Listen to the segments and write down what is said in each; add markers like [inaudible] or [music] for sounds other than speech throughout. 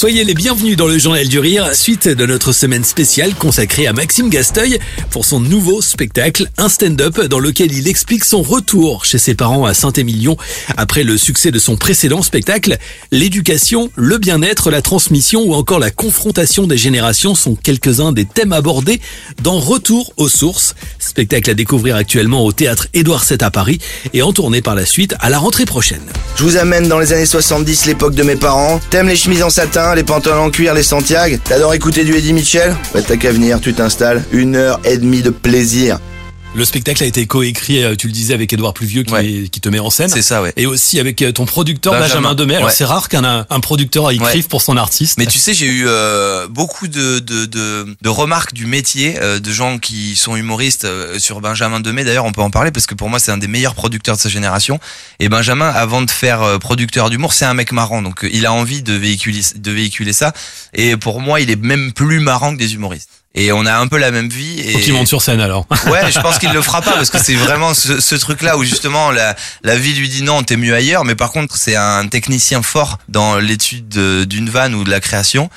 Soyez les bienvenus dans le Journal du Rire, suite de notre semaine spéciale consacrée à Maxime Gasteuil pour son nouveau spectacle, un stand-up dans lequel il explique son retour chez ses parents à Saint-Émilion après le succès de son précédent spectacle. L'éducation, le bien-être, la transmission ou encore la confrontation des générations sont quelques-uns des thèmes abordés dans Retour aux sources, spectacle à découvrir actuellement au théâtre Édouard VII à Paris et en tournée par la suite à la rentrée prochaine. Je vous amène dans les années 70, l'époque de mes parents. T'aimes les chemises en satin? Les pantalons en cuir, les Santiago. T'adores écouter du Eddie Mitchell? Bah t'as qu'à venir, tu t'installes. Une heure et demie de plaisir. Le spectacle a été coécrit, euh, tu le disais, avec Édouard Pluvieux qui, Ouais. est- qui te met en scène. C'est ça, ouais. Et aussi avec euh, ton producteur Benjamin, Benjamin. Alors Ouais. c'est rare qu'un un producteur écrive pour son artiste. Mais tu sais, j'ai eu euh, beaucoup de, de, de, de remarques du métier, euh, de gens qui sont humoristes euh, sur Benjamin Demey. D'ailleurs, on peut en parler parce que pour moi, c'est un des meilleurs producteurs de sa génération. Et Benjamin, avant de faire euh, producteur d'humour, c'est un mec marrant. Donc, il a envie de véhiculer, de véhiculer ça. Et pour moi, il est même plus marrant que des humoristes. Et on a un peu la même vie. Et... Faut qu'il monte sur scène alors. [laughs] Ouais, je pense qu'il le fera pas parce que c'est vraiment ce, ce truc-là où justement la, la vie lui dit non, t'es mieux ailleurs. Mais par contre, c'est un technicien fort dans l'étude de- d'une vanne ou de la création.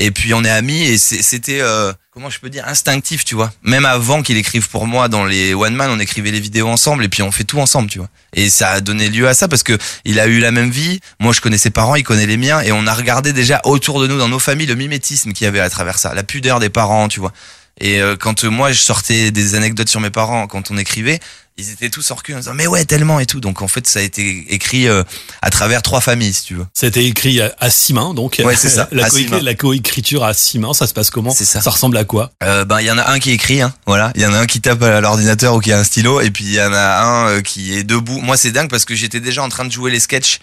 Et puis on est amis et c'était euh, comment je peux dire instinctif, tu vois. Même avant qu'il écrive pour moi dans les one man, on écrivait les vidéos ensemble et puis on fait tout ensemble, tu vois. Et ça a donné lieu à ça parce que il a eu la même vie. Moi, je connais ses parents, il connaît les miens et on a regardé déjà autour de nous dans nos familles le mimétisme qu'il y avait à travers ça, la pudeur des parents, tu vois. Et euh, quand euh, moi je sortais des anecdotes sur mes parents quand on écrivait, ils étaient tous hors cul en disant mais ouais tellement et tout. Donc en fait ça a été écrit euh, à travers trois familles si tu veux. C'était écrit à, à six mains, donc. Ouais, c'est ça, [laughs] La, coécriture à six mains, ça se passe comment? C'est ça. Ça ressemble à quoi? Euh, ben il y en a un qui écrit, hein, voilà. Il y en a un qui tape à l'ordinateur ou qui a un stylo, et puis il y en a un euh, qui est debout. Moi c'est dingue parce que j'étais déjà en train de jouer les sketchs.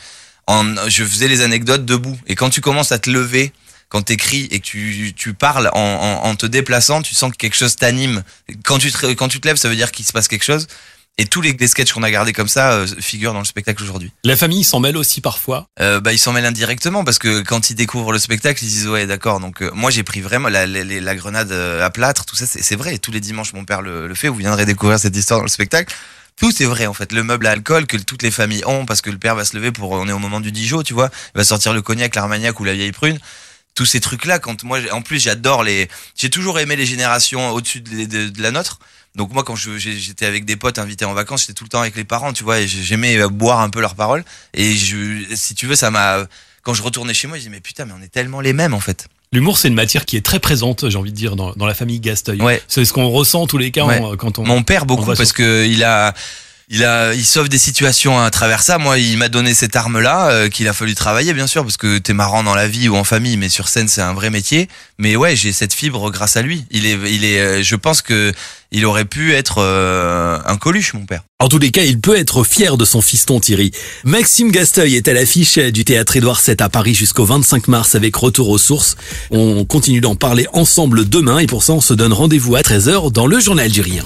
En, je faisais les anecdotes debout. Et quand tu commences à te lever, quand t'écris et que tu, tu parles en, en, en te déplaçant, tu sens que quelque chose t'anime. Quand tu te, quand tu te lèves, ça veut dire qu'il se passe quelque chose. Et tous les, les sketchs qu'on a gardés comme ça euh, figurent dans le spectacle aujourd'hui. La famille s'en mêle aussi parfois. Euh, bah, ils s'en mêlent indirectement parce que quand ils découvrent le spectacle, ils disent ouais d'accord. Donc euh, moi j'ai pris vraiment la, la, la- grenade euh, à plâtre, tout ça c'est c'est vrai. Tous les dimanches mon père le, le fait. Vous viendrez découvrir cette histoire dans le spectacle. Tout est vrai en fait. Le meuble à alcool que toutes les familles ont parce que le père va se lever pour on est au moment du Dijon, tu vois. Il va sortir le cognac, l'armagnac ou la vieille prune. Tous ces trucs là quand moi en plus j'adore les j'ai toujours aimé les générations au-dessus de, de- de la nôtre. Donc moi quand j'étais avec des potes invités en vacances, j'étais tout le temps avec les parents, tu vois, et j'aimais boire un peu leurs paroles. Et je, si tu veux, ça m'a. Quand je retournais chez moi, je disais mais putain, mais on est tellement les mêmes en fait. L'humour, c'est une matière qui est très présente, j'ai envie de dire, dans, dans la famille Gasteuil. Ouais. C'est ce qu'on ressent en tous les cas Ouais. en- quand on. Mon père beaucoup parce que il a. Il a, il sauve des situations à travers ça. Moi, il m'a donné cette arme-là euh, qu'il a fallu travailler, bien sûr, parce que t'es marrant dans la vie ou en famille, mais sur scène, c'est un vrai métier. Mais ouais, j'ai cette fibre grâce à lui. Il est, il est. euh, Je pense que il aurait pu être euh, un Coluche, mon père. En tous les cas, il peut être fier de son fiston Thierry. Maxime Gasteuil est à l'affiche du théâtre Édouard VII à Paris jusqu'au 25 mars avec Retour aux sources. On continue d'en parler ensemble demain et pour ça, on se donne rendez-vous à 13h dans le Journal Rire.